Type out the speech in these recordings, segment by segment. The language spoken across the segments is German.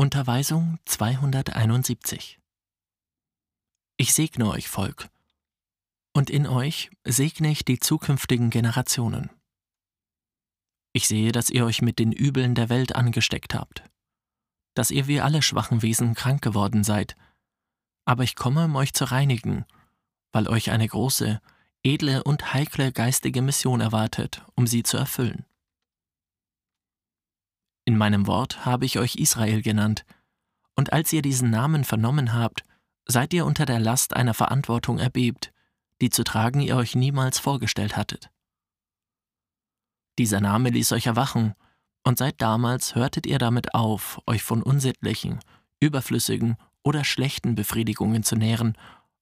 Unterweisung 271 Ich segne euch, Volk, und in euch segne ich die zukünftigen Generationen. Ich sehe, dass ihr euch mit den Übeln der Welt angesteckt habt, dass ihr wie alle schwachen Wesen krank geworden seid, aber ich komme, um euch zu reinigen, weil euch eine große, edle und heikle geistige Mission erwartet, um sie zu erfüllen. In meinem Wort habe ich euch Israel genannt, und als ihr diesen Namen vernommen habt, seid ihr unter der Last einer Verantwortung erbebt, die zu tragen ihr euch niemals vorgestellt hattet. Dieser Name ließ euch erwachen, und seit damals hörtet ihr damit auf, euch von unsittlichen, überflüssigen oder schlechten Befriedigungen zu nähren,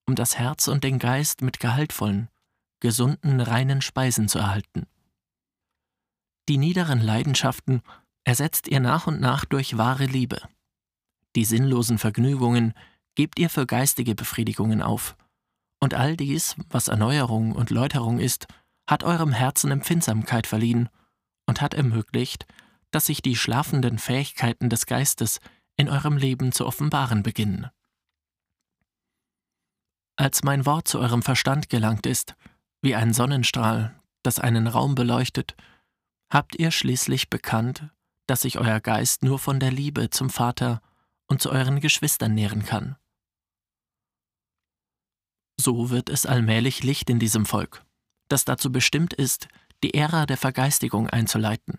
um das Herz und den Geist mit gehaltvollen, gesunden, reinen Speisen zu erhalten. Die niederen Leidenschaften ersetzt ihr nach und nach durch wahre Liebe. Die sinnlosen Vergnügungen gebt ihr für geistige Befriedigungen auf. Und all dies, was Erneuerung und Läuterung ist, hat eurem Herzen Empfindsamkeit verliehen und hat ermöglicht, dass sich die schlafenden Fähigkeiten des Geistes in eurem Leben zu offenbaren beginnen. Als mein Wort zu eurem Verstand gelangt ist, wie ein Sonnenstrahl, das einen Raum beleuchtet, habt ihr schließlich bekannt, dass sich euer Geist nur von der Liebe zum Vater und zu euren Geschwistern nähren kann. So wird es allmählich Licht in diesem Volk, das dazu bestimmt ist, die Ära der Vergeistigung einzuleiten.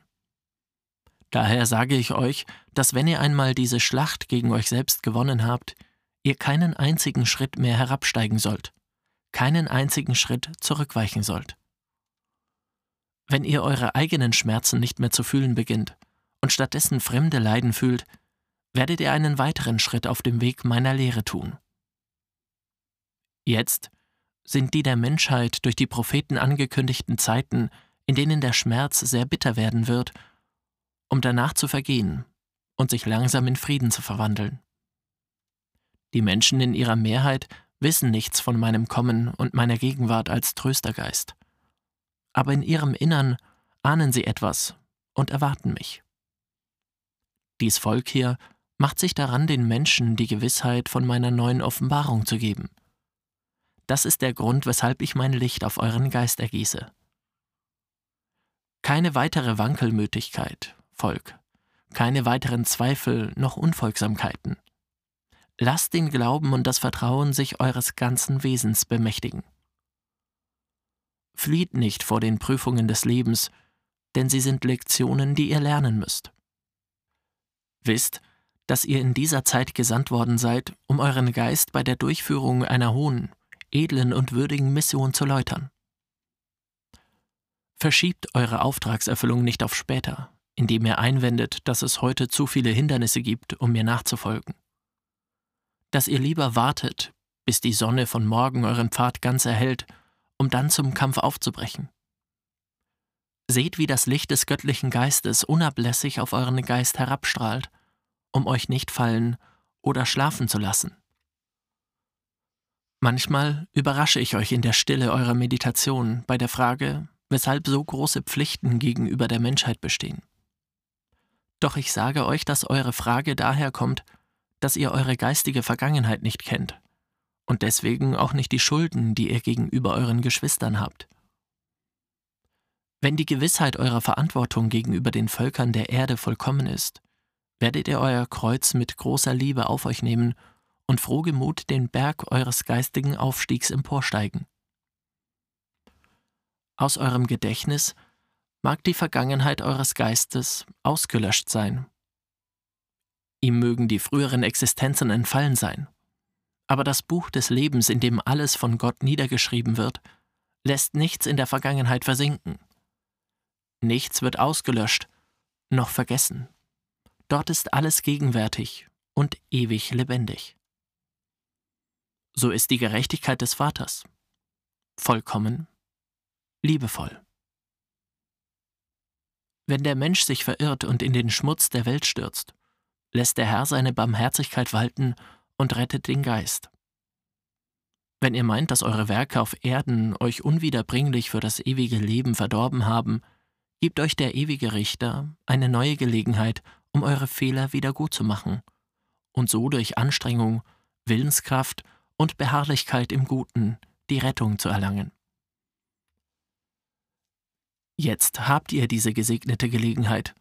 Daher sage ich euch, dass wenn ihr einmal diese Schlacht gegen euch selbst gewonnen habt, ihr keinen einzigen Schritt mehr herabsteigen sollt, keinen einzigen Schritt zurückweichen sollt. Wenn ihr eure eigenen Schmerzen nicht mehr zu fühlen beginnt, und stattdessen fremde Leiden fühlt, werdet ihr einen weiteren Schritt auf dem Weg meiner Lehre tun. Jetzt sind die der Menschheit durch die Propheten angekündigten Zeiten, in denen der Schmerz sehr bitter werden wird, um danach zu vergehen und sich langsam in Frieden zu verwandeln. Die Menschen in ihrer Mehrheit wissen nichts von meinem Kommen und meiner Gegenwart als Tröstergeist. Aber in ihrem Innern ahnen sie etwas und erwarten mich. Dies Volk hier macht sich daran, den Menschen die Gewissheit von meiner neuen Offenbarung zu geben. Das ist der Grund, weshalb ich mein Licht auf euren Geist ergieße. Keine weitere Wankelmütigkeit, Volk, keine weiteren Zweifel noch Unfolgsamkeiten. Lasst den Glauben und das Vertrauen sich eures ganzen Wesens bemächtigen. Flieht nicht vor den Prüfungen des Lebens, denn sie sind Lektionen, die ihr lernen müsst. Wisst, dass ihr in dieser Zeit gesandt worden seid, um euren Geist bei der Durchführung einer hohen, edlen und würdigen Mission zu läutern. Verschiebt eure Auftragserfüllung nicht auf später, indem ihr einwendet, dass es heute zu viele Hindernisse gibt, um mir nachzufolgen. Dass ihr lieber wartet, bis die Sonne von morgen euren Pfad ganz erhellt, um dann zum Kampf aufzubrechen. Seht, wie das Licht des göttlichen Geistes unablässig auf euren Geist herabstrahlt, um euch nicht fallen oder schlafen zu lassen. Manchmal überrasche ich euch in der Stille eurer Meditation bei der Frage, weshalb so große Pflichten gegenüber der Menschheit bestehen. Doch ich sage euch, dass eure Frage daher kommt, dass ihr eure geistige Vergangenheit nicht kennt und deswegen auch nicht die Schulden, die ihr gegenüber euren Geschwistern habt. Wenn die Gewissheit eurer Verantwortung gegenüber den Völkern der Erde vollkommen ist, werdet ihr euer Kreuz mit großer Liebe auf euch nehmen und frohgemut den Berg eures geistigen Aufstiegs emporsteigen. Aus eurem Gedächtnis mag die Vergangenheit eures Geistes ausgelöscht sein. Ihm mögen die früheren Existenzen entfallen sein. Aber das Buch des Lebens, in dem alles von Gott niedergeschrieben wird, lässt nichts in der Vergangenheit versinken. Nichts wird ausgelöscht, noch vergessen. Dort ist alles gegenwärtig und ewig lebendig. So ist die Gerechtigkeit des Vaters. Vollkommen, liebevoll. Wenn der Mensch sich verirrt und in den Schmutz der Welt stürzt, lässt der Herr seine Barmherzigkeit walten und rettet den Geist. Wenn ihr meint, dass eure Werke auf Erden euch unwiederbringlich für das ewige Leben verdorben haben, gibt euch der ewige Richter eine neue Gelegenheit, um eure Fehler wieder gut zu machen und so durch Anstrengung, Willenskraft und Beharrlichkeit im Guten die Rettung zu erlangen. Jetzt habt ihr diese gesegnete Gelegenheit,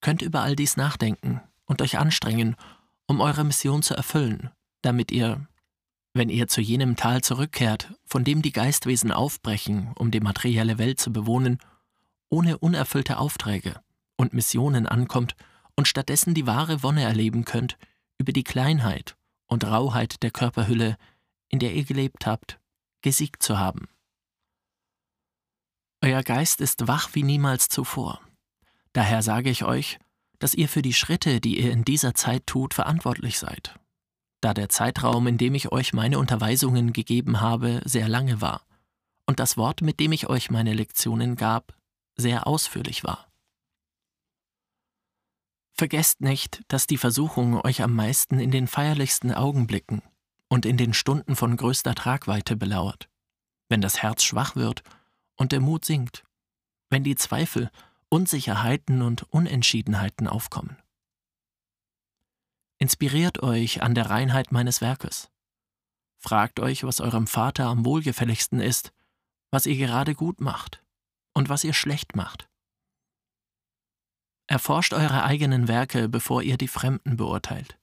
könnt über all dies nachdenken und euch anstrengen, um eure Mission zu erfüllen, damit ihr, wenn ihr zu jenem Tal zurückkehrt, von dem die Geistwesen aufbrechen, um die materielle Welt zu bewohnen, ohne unerfüllte Aufträge und Missionen ankommt und stattdessen die wahre Wonne erleben könnt über die Kleinheit und Rauheit der Körperhülle, in der ihr gelebt habt, gesiegt zu haben. Euer Geist ist wach wie niemals zuvor. Daher sage ich euch, dass ihr für die Schritte, die ihr in dieser Zeit tut, verantwortlich seid, da der Zeitraum, in dem ich euch meine Unterweisungen gegeben habe, sehr lange war, und das Wort, mit dem ich euch meine Lektionen gab, sehr ausführlich war. Vergesst nicht, dass die Versuchung euch am meisten in den feierlichsten Augenblicken und in den Stunden von größter Tragweite belauert, wenn das Herz schwach wird und der Mut sinkt, wenn die Zweifel Unsicherheiten und Unentschiedenheiten aufkommen. Inspiriert euch an der Reinheit meines Werkes. Fragt euch, was eurem Vater am wohlgefälligsten ist, was ihr gerade gut macht und was ihr schlecht macht. Erforscht eure eigenen Werke, bevor ihr die Fremden beurteilt,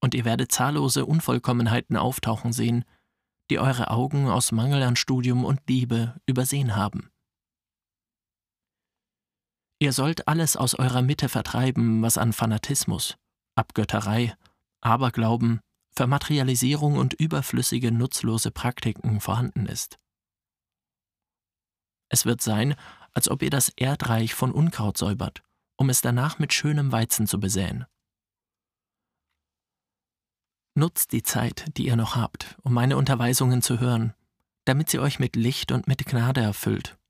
und ihr werdet zahllose Unvollkommenheiten auftauchen sehen, die eure Augen aus Mangel an Studium und Liebe übersehen haben. Ihr sollt alles aus eurer Mitte vertreiben, was an Fanatismus, Abgötterei, Aberglauben, Vermaterialisierung und überflüssige, nutzlose Praktiken vorhanden ist. Es wird sein, als ob ihr das Erdreich von Unkraut säubert, um es danach mit schönem Weizen zu besäen. Nutzt die Zeit, die ihr noch habt, um meine Unterweisungen zu hören, damit sie euch mit Licht und mit Gnade erfüllt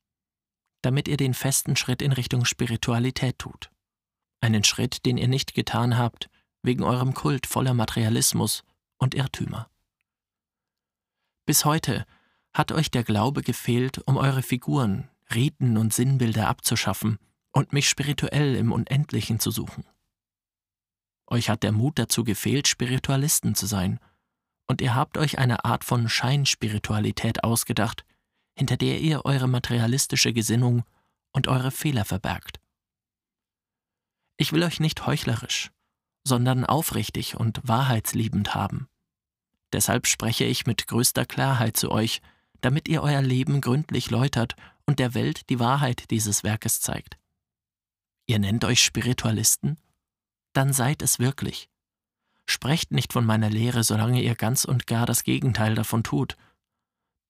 damit ihr den festen Schritt in Richtung Spiritualität tut. Einen Schritt, den ihr nicht getan habt, wegen eurem Kult voller Materialismus und Irrtümer. Bis heute hat euch der Glaube gefehlt, um eure Figuren, Riten und Sinnbilder abzuschaffen und mich spirituell im Unendlichen zu suchen. Euch hat der Mut dazu gefehlt, Spiritualisten zu sein, und ihr habt euch eine Art von Scheinspiritualität ausgedacht, hinter der ihr eure materialistische Gesinnung und eure Fehler verbergt. Ich will euch nicht heuchlerisch, sondern aufrichtig und wahrheitsliebend haben. Deshalb spreche ich mit größter Klarheit zu euch, damit ihr euer Leben gründlich läutert und der Welt die Wahrheit dieses Werkes zeigt. Ihr nennt euch Spiritualisten? Dann seid es wirklich. Sprecht nicht von meiner Lehre, solange ihr ganz und gar das Gegenteil davon tut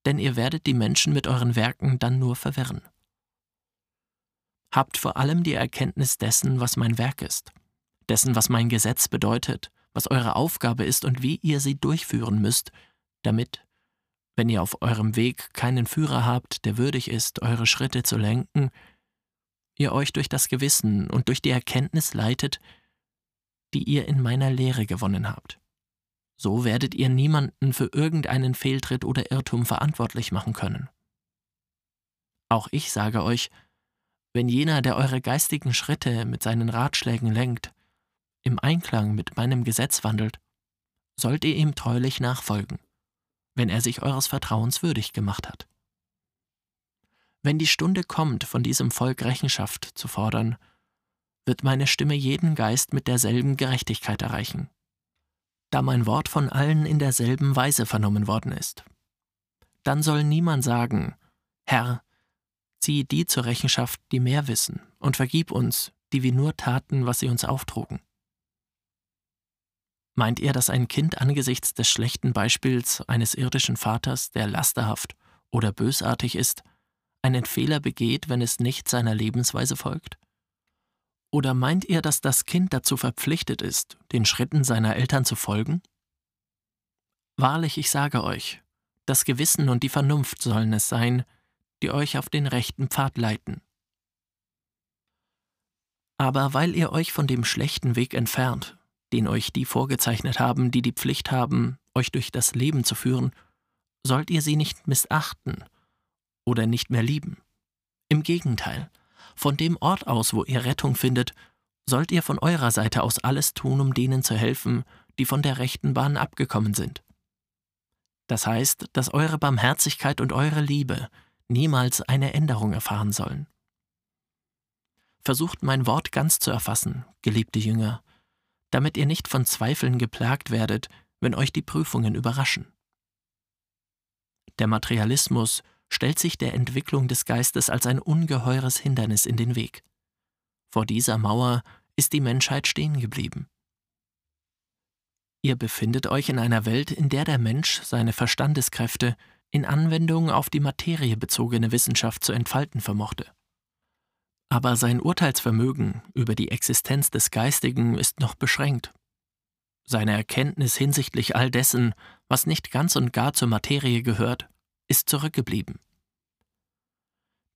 denn ihr werdet die Menschen mit euren Werken dann nur verwirren. Habt vor allem die Erkenntnis dessen, was mein Werk ist, dessen, was mein Gesetz bedeutet, was eure Aufgabe ist und wie ihr sie durchführen müsst, damit, wenn ihr auf eurem Weg keinen Führer habt, der würdig ist, eure Schritte zu lenken, ihr euch durch das Gewissen und durch die Erkenntnis leitet, die ihr in meiner Lehre gewonnen habt. So werdet ihr niemanden für irgendeinen Fehltritt oder Irrtum verantwortlich machen können. Auch ich sage euch, wenn jener, der eure geistigen Schritte mit seinen Ratschlägen lenkt, im Einklang mit meinem Gesetz wandelt, sollt ihr ihm treulich nachfolgen, wenn er sich eures Vertrauens würdig gemacht hat. Wenn die Stunde kommt, von diesem Volk Rechenschaft zu fordern, wird meine Stimme jeden Geist mit derselben Gerechtigkeit erreichen da mein Wort von allen in derselben Weise vernommen worden ist. Dann soll niemand sagen, Herr, zieh die zur Rechenschaft, die mehr wissen, und vergib uns, die wir nur taten, was sie uns auftrugen. Meint ihr, dass ein Kind angesichts des schlechten Beispiels eines irdischen Vaters, der lasterhaft oder bösartig ist, einen Fehler begeht, wenn es nicht seiner Lebensweise folgt? Oder meint ihr, dass das Kind dazu verpflichtet ist, den Schritten seiner Eltern zu folgen? Wahrlich, ich sage euch, das Gewissen und die Vernunft sollen es sein, die euch auf den rechten Pfad leiten. Aber weil ihr euch von dem schlechten Weg entfernt, den euch die vorgezeichnet haben, die die Pflicht haben, euch durch das Leben zu führen, sollt ihr sie nicht missachten oder nicht mehr lieben. Im Gegenteil, von dem Ort aus, wo ihr Rettung findet, sollt ihr von eurer Seite aus alles tun, um denen zu helfen, die von der rechten Bahn abgekommen sind. Das heißt, dass eure Barmherzigkeit und eure Liebe niemals eine Änderung erfahren sollen. Versucht mein Wort ganz zu erfassen, geliebte Jünger, damit ihr nicht von Zweifeln geplagt werdet, wenn euch die Prüfungen überraschen. Der Materialismus stellt sich der Entwicklung des Geistes als ein ungeheures Hindernis in den Weg. Vor dieser Mauer ist die Menschheit stehen geblieben. Ihr befindet euch in einer Welt, in der der Mensch seine Verstandeskräfte in Anwendung auf die Materie bezogene Wissenschaft zu entfalten vermochte. Aber sein Urteilsvermögen über die Existenz des Geistigen ist noch beschränkt. Seine Erkenntnis hinsichtlich all dessen, was nicht ganz und gar zur Materie gehört, ist zurückgeblieben.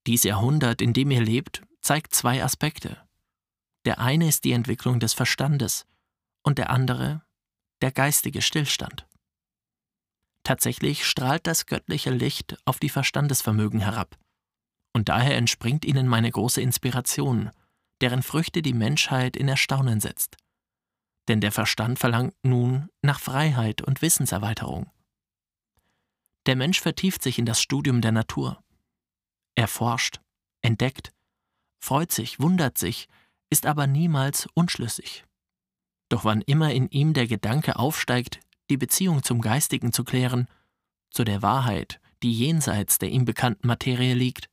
Dies Jahrhundert, in dem ihr lebt, zeigt zwei Aspekte. Der eine ist die Entwicklung des Verstandes und der andere der geistige Stillstand. Tatsächlich strahlt das göttliche Licht auf die Verstandesvermögen herab. Und daher entspringt ihnen meine große Inspiration, deren Früchte die Menschheit in Erstaunen setzt. Denn der Verstand verlangt nun nach Freiheit und Wissenserweiterung. Der Mensch vertieft sich in das Studium der Natur. Er forscht, entdeckt, freut sich, wundert sich, ist aber niemals unschlüssig. Doch wann immer in ihm der Gedanke aufsteigt, die Beziehung zum Geistigen zu klären, zu der Wahrheit, die jenseits der ihm bekannten Materie liegt,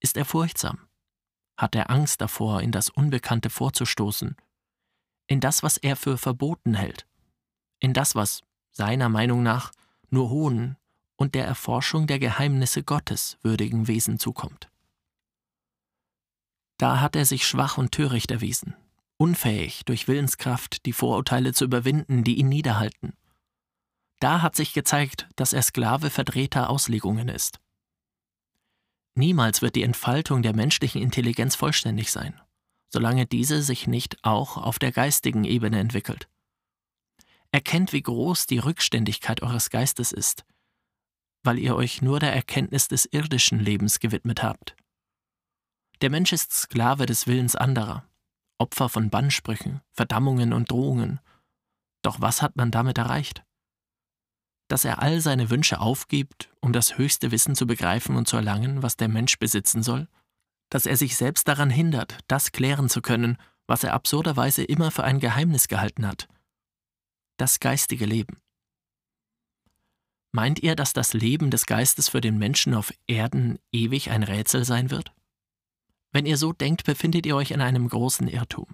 ist er furchtsam, hat er Angst davor, in das Unbekannte vorzustoßen, in das, was er für verboten hält, in das, was seiner Meinung nach nur hohen und der Erforschung der Geheimnisse Gottes würdigen Wesen zukommt. Da hat er sich schwach und töricht erwiesen, unfähig, durch Willenskraft die Vorurteile zu überwinden, die ihn niederhalten. Da hat sich gezeigt, dass er Sklave verdrehter Auslegungen ist. Niemals wird die Entfaltung der menschlichen Intelligenz vollständig sein, solange diese sich nicht auch auf der geistigen Ebene entwickelt. Erkennt, wie groß die Rückständigkeit eures Geistes ist, weil ihr euch nur der Erkenntnis des irdischen Lebens gewidmet habt. Der Mensch ist Sklave des Willens anderer, Opfer von Bannsprüchen, Verdammungen und Drohungen. Doch was hat man damit erreicht? Dass er all seine Wünsche aufgibt, um das höchste Wissen zu begreifen und zu erlangen, was der Mensch besitzen soll? Dass er sich selbst daran hindert, das klären zu können, was er absurderweise immer für ein Geheimnis gehalten hat? Das geistige Leben. Meint ihr, dass das Leben des Geistes für den Menschen auf Erden ewig ein Rätsel sein wird? Wenn ihr so denkt, befindet ihr euch in einem großen Irrtum.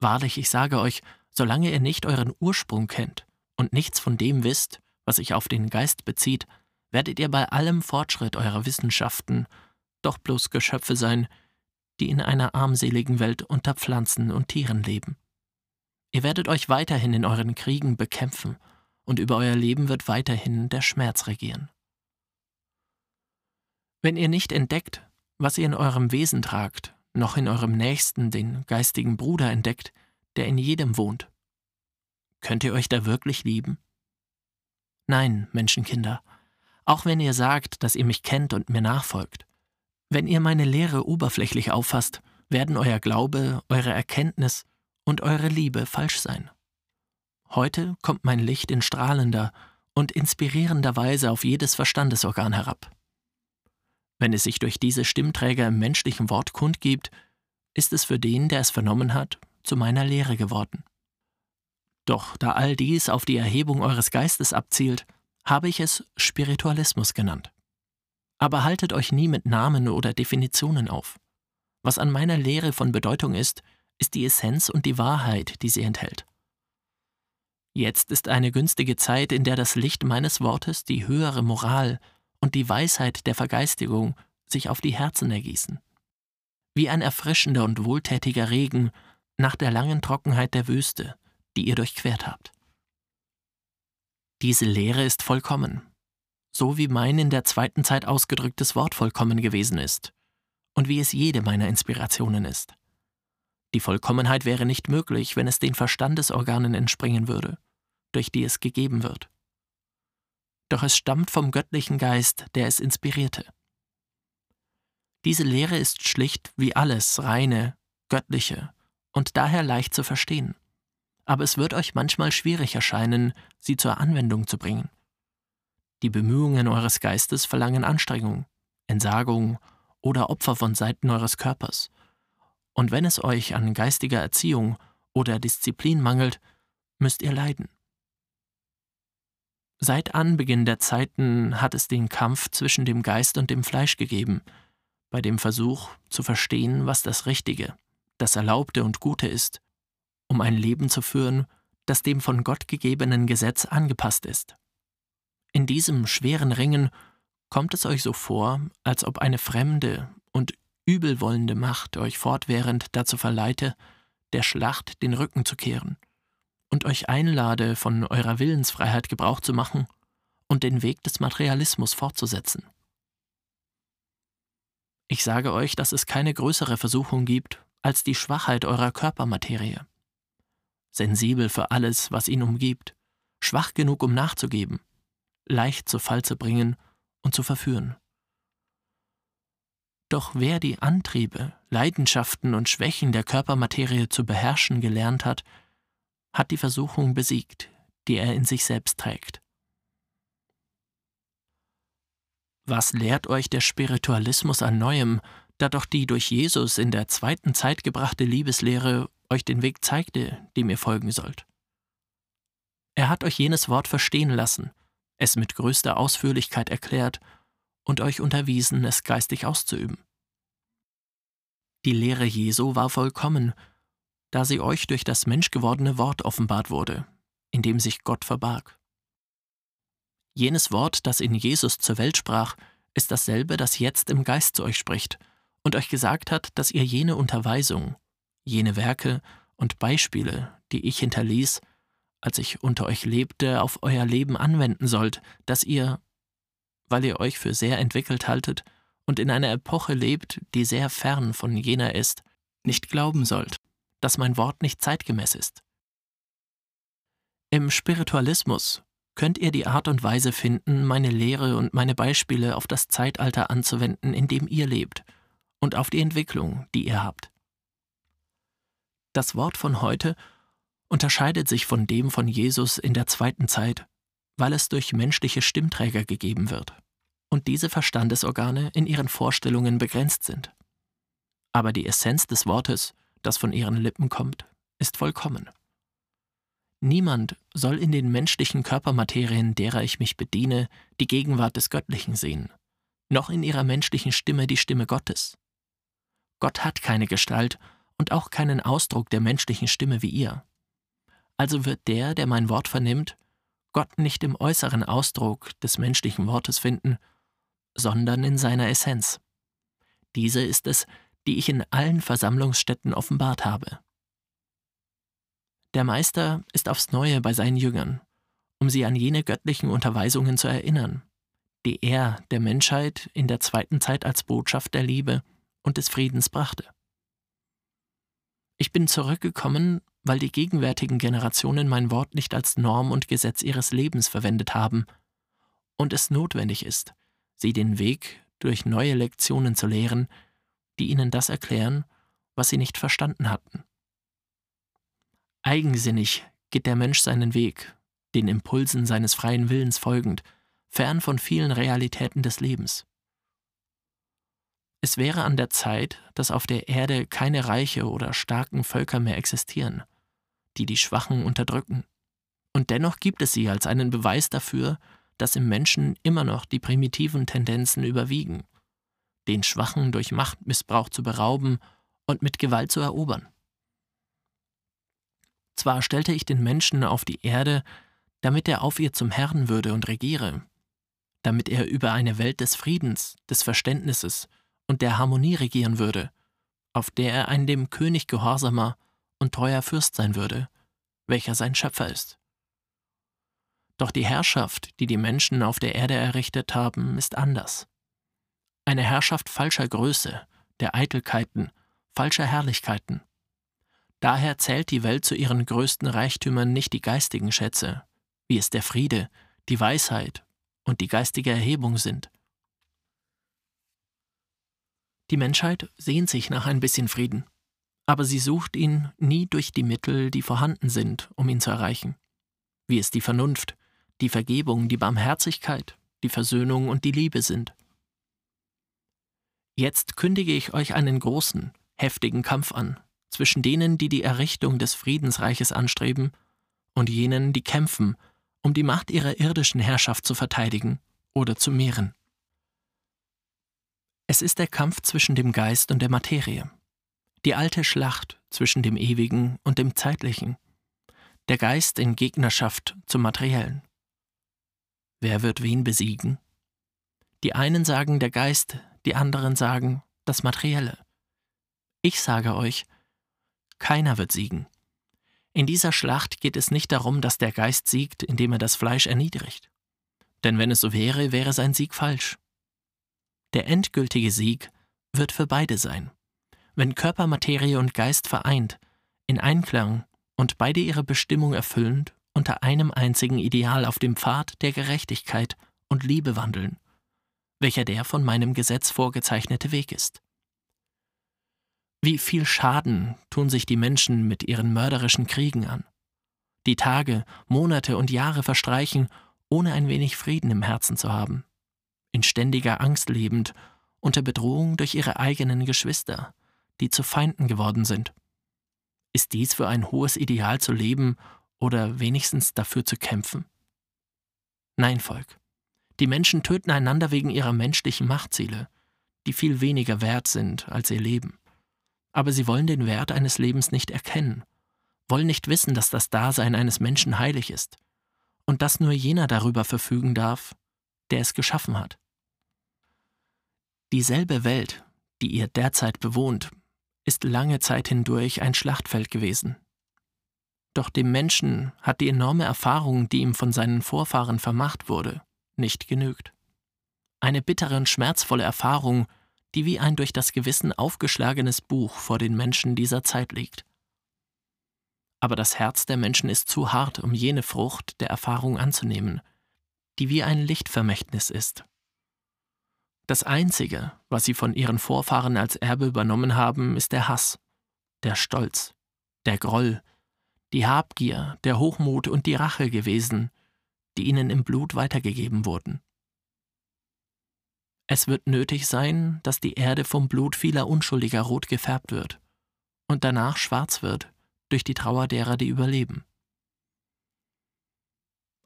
Wahrlich, ich sage euch, solange ihr nicht euren Ursprung kennt und nichts von dem wisst, was sich auf den Geist bezieht, werdet ihr bei allem Fortschritt eurer Wissenschaften doch bloß Geschöpfe sein, die in einer armseligen Welt unter Pflanzen und Tieren leben. Ihr werdet euch weiterhin in euren Kriegen bekämpfen und über euer Leben wird weiterhin der Schmerz regieren. Wenn ihr nicht entdeckt, was ihr in eurem Wesen tragt, noch in eurem Nächsten den geistigen Bruder entdeckt, der in jedem wohnt, könnt ihr euch da wirklich lieben? Nein, Menschenkinder, auch wenn ihr sagt, dass ihr mich kennt und mir nachfolgt. Wenn ihr meine Lehre oberflächlich auffasst, werden euer Glaube, eure Erkenntnis und eure Liebe falsch sein. Heute kommt mein Licht in strahlender und inspirierender Weise auf jedes Verstandesorgan herab. Wenn es sich durch diese Stimmträger im menschlichen Wort kundgibt, ist es für den, der es vernommen hat, zu meiner Lehre geworden. Doch da all dies auf die Erhebung eures Geistes abzielt, habe ich es Spiritualismus genannt. Aber haltet euch nie mit Namen oder Definitionen auf. Was an meiner Lehre von Bedeutung ist, ist die Essenz und die Wahrheit, die sie enthält. Jetzt ist eine günstige Zeit, in der das Licht meines Wortes die höhere Moral und die Weisheit der Vergeistigung sich auf die Herzen ergießen. Wie ein erfrischender und wohltätiger Regen nach der langen Trockenheit der Wüste, die ihr durchquert habt. Diese Lehre ist vollkommen, so wie mein in der zweiten Zeit ausgedrücktes Wort vollkommen gewesen ist und wie es jede meiner Inspirationen ist. Die Vollkommenheit wäre nicht möglich, wenn es den Verstandesorganen entspringen würde durch die es gegeben wird. Doch es stammt vom göttlichen Geist, der es inspirierte. Diese Lehre ist schlicht wie alles reine, göttliche und daher leicht zu verstehen. Aber es wird euch manchmal schwierig erscheinen, sie zur Anwendung zu bringen. Die Bemühungen eures Geistes verlangen Anstrengung, Entsagung oder Opfer von Seiten eures Körpers. Und wenn es euch an geistiger Erziehung oder Disziplin mangelt, müsst ihr leiden. Seit Anbeginn der Zeiten hat es den Kampf zwischen dem Geist und dem Fleisch gegeben, bei dem Versuch zu verstehen, was das Richtige, das Erlaubte und Gute ist, um ein Leben zu führen, das dem von Gott gegebenen Gesetz angepasst ist. In diesem schweren Ringen kommt es euch so vor, als ob eine fremde und übelwollende Macht euch fortwährend dazu verleite, der Schlacht den Rücken zu kehren und euch einlade, von eurer Willensfreiheit Gebrauch zu machen und den Weg des Materialismus fortzusetzen. Ich sage euch, dass es keine größere Versuchung gibt als die Schwachheit eurer Körpermaterie. Sensibel für alles, was ihn umgibt, schwach genug, um nachzugeben, leicht zu Fall zu bringen und zu verführen. Doch wer die Antriebe, Leidenschaften und Schwächen der Körpermaterie zu beherrschen gelernt hat, hat die Versuchung besiegt, die er in sich selbst trägt. Was lehrt euch der Spiritualismus an Neuem, da doch die durch Jesus in der zweiten Zeit gebrachte Liebeslehre euch den Weg zeigte, dem ihr folgen sollt? Er hat euch jenes Wort verstehen lassen, es mit größter Ausführlichkeit erklärt und euch unterwiesen, es geistig auszuüben. Die Lehre Jesu war vollkommen da sie euch durch das menschgewordene Wort offenbart wurde, in dem sich Gott verbarg. Jenes Wort, das in Jesus zur Welt sprach, ist dasselbe, das jetzt im Geist zu euch spricht und euch gesagt hat, dass ihr jene Unterweisung, jene Werke und Beispiele, die ich hinterließ, als ich unter euch lebte, auf euer Leben anwenden sollt, dass ihr, weil ihr euch für sehr entwickelt haltet und in einer Epoche lebt, die sehr fern von jener ist, nicht glauben sollt, dass mein Wort nicht zeitgemäß ist. Im Spiritualismus könnt ihr die Art und Weise finden, meine Lehre und meine Beispiele auf das Zeitalter anzuwenden, in dem ihr lebt, und auf die Entwicklung, die ihr habt. Das Wort von heute unterscheidet sich von dem von Jesus in der zweiten Zeit, weil es durch menschliche Stimmträger gegeben wird und diese Verstandesorgane in ihren Vorstellungen begrenzt sind. Aber die Essenz des Wortes das von ihren Lippen kommt, ist vollkommen. Niemand soll in den menschlichen Körpermaterien, derer ich mich bediene, die Gegenwart des Göttlichen sehen, noch in ihrer menschlichen Stimme die Stimme Gottes. Gott hat keine Gestalt und auch keinen Ausdruck der menschlichen Stimme wie ihr. Also wird der, der mein Wort vernimmt, Gott nicht im äußeren Ausdruck des menschlichen Wortes finden, sondern in seiner Essenz. Diese ist es, die ich in allen Versammlungsstätten offenbart habe. Der Meister ist aufs neue bei seinen Jüngern, um sie an jene göttlichen Unterweisungen zu erinnern, die er der Menschheit in der zweiten Zeit als Botschaft der Liebe und des Friedens brachte. Ich bin zurückgekommen, weil die gegenwärtigen Generationen mein Wort nicht als Norm und Gesetz ihres Lebens verwendet haben und es notwendig ist, sie den Weg durch neue Lektionen zu lehren, die ihnen das erklären, was sie nicht verstanden hatten. Eigensinnig geht der Mensch seinen Weg, den Impulsen seines freien Willens folgend, fern von vielen Realitäten des Lebens. Es wäre an der Zeit, dass auf der Erde keine reiche oder starken Völker mehr existieren, die die Schwachen unterdrücken. Und dennoch gibt es sie als einen Beweis dafür, dass im Menschen immer noch die primitiven Tendenzen überwiegen den Schwachen durch Machtmissbrauch zu berauben und mit Gewalt zu erobern. Zwar stellte ich den Menschen auf die Erde, damit er auf ihr zum Herrn würde und regiere, damit er über eine Welt des Friedens, des Verständnisses und der Harmonie regieren würde, auf der er ein dem König gehorsamer und treuer Fürst sein würde, welcher sein Schöpfer ist. Doch die Herrschaft, die die Menschen auf der Erde errichtet haben, ist anders eine Herrschaft falscher Größe, der Eitelkeiten, falscher Herrlichkeiten. Daher zählt die Welt zu ihren größten Reichtümern nicht die geistigen Schätze, wie es der Friede, die Weisheit und die geistige Erhebung sind. Die Menschheit sehnt sich nach ein bisschen Frieden, aber sie sucht ihn nie durch die Mittel, die vorhanden sind, um ihn zu erreichen, wie es die Vernunft, die Vergebung, die Barmherzigkeit, die Versöhnung und die Liebe sind. Jetzt kündige ich euch einen großen, heftigen Kampf an, zwischen denen, die die Errichtung des Friedensreiches anstreben, und jenen, die kämpfen, um die Macht ihrer irdischen Herrschaft zu verteidigen oder zu mehren. Es ist der Kampf zwischen dem Geist und der Materie, die alte Schlacht zwischen dem Ewigen und dem Zeitlichen, der Geist in Gegnerschaft zum Materiellen. Wer wird wen besiegen? Die einen sagen der Geist, die anderen sagen das Materielle. Ich sage euch, keiner wird siegen. In dieser Schlacht geht es nicht darum, dass der Geist siegt, indem er das Fleisch erniedrigt. Denn wenn es so wäre, wäre sein Sieg falsch. Der endgültige Sieg wird für beide sein. Wenn Körper, Materie und Geist vereint, in Einklang und beide ihre Bestimmung erfüllend, unter einem einzigen Ideal auf dem Pfad der Gerechtigkeit und Liebe wandeln, welcher der von meinem Gesetz vorgezeichnete Weg ist. Wie viel Schaden tun sich die Menschen mit ihren mörderischen Kriegen an. Die Tage, Monate und Jahre verstreichen, ohne ein wenig Frieden im Herzen zu haben, in ständiger Angst lebend, unter Bedrohung durch ihre eigenen Geschwister, die zu Feinden geworden sind. Ist dies für ein hohes Ideal zu leben oder wenigstens dafür zu kämpfen? Nein, Volk. Die Menschen töten einander wegen ihrer menschlichen Machtziele, die viel weniger wert sind als ihr Leben. Aber sie wollen den Wert eines Lebens nicht erkennen, wollen nicht wissen, dass das Dasein eines Menschen heilig ist und dass nur jener darüber verfügen darf, der es geschaffen hat. Dieselbe Welt, die ihr derzeit bewohnt, ist lange Zeit hindurch ein Schlachtfeld gewesen. Doch dem Menschen hat die enorme Erfahrung, die ihm von seinen Vorfahren vermacht wurde, nicht genügt. Eine bittere und schmerzvolle Erfahrung, die wie ein durch das Gewissen aufgeschlagenes Buch vor den Menschen dieser Zeit liegt. Aber das Herz der Menschen ist zu hart, um jene Frucht der Erfahrung anzunehmen, die wie ein Lichtvermächtnis ist. Das Einzige, was sie von ihren Vorfahren als Erbe übernommen haben, ist der Hass, der Stolz, der Groll, die Habgier, der Hochmut und die Rache gewesen, die ihnen im Blut weitergegeben wurden. Es wird nötig sein, dass die Erde vom Blut vieler Unschuldiger rot gefärbt wird und danach schwarz wird durch die Trauer derer, die überleben.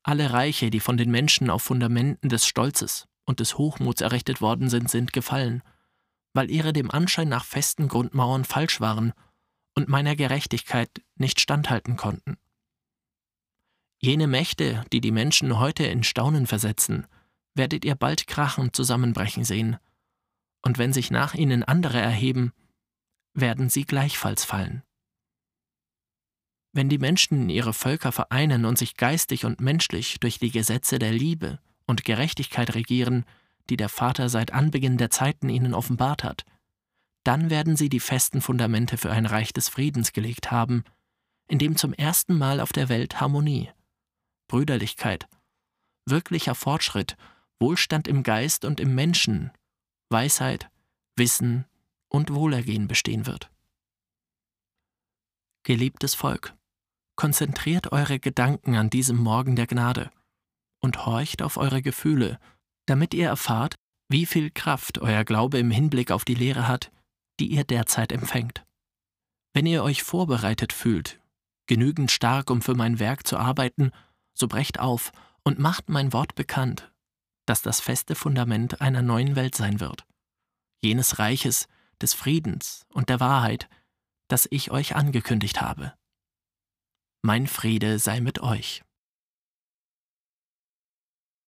Alle Reiche, die von den Menschen auf Fundamenten des Stolzes und des Hochmuts errichtet worden sind, sind gefallen, weil ihre dem Anschein nach festen Grundmauern falsch waren und meiner Gerechtigkeit nicht standhalten konnten. Jene Mächte, die die Menschen heute in Staunen versetzen, werdet ihr bald krachend zusammenbrechen sehen, und wenn sich nach ihnen andere erheben, werden sie gleichfalls fallen. Wenn die Menschen ihre Völker vereinen und sich geistig und menschlich durch die Gesetze der Liebe und Gerechtigkeit regieren, die der Vater seit Anbeginn der Zeiten ihnen offenbart hat, dann werden sie die festen Fundamente für ein Reich des Friedens gelegt haben, in dem zum ersten Mal auf der Welt Harmonie, Brüderlichkeit, wirklicher Fortschritt, Wohlstand im Geist und im Menschen, Weisheit, Wissen und Wohlergehen bestehen wird. Geliebtes Volk, konzentriert eure Gedanken an diesem Morgen der Gnade und horcht auf eure Gefühle, damit ihr erfahrt, wie viel Kraft euer Glaube im Hinblick auf die Lehre hat, die ihr derzeit empfängt. Wenn ihr euch vorbereitet fühlt, genügend stark, um für mein Werk zu arbeiten, so brecht auf und macht mein Wort bekannt, dass das feste Fundament einer neuen Welt sein wird, jenes Reiches des Friedens und der Wahrheit, das ich euch angekündigt habe. Mein Friede sei mit euch.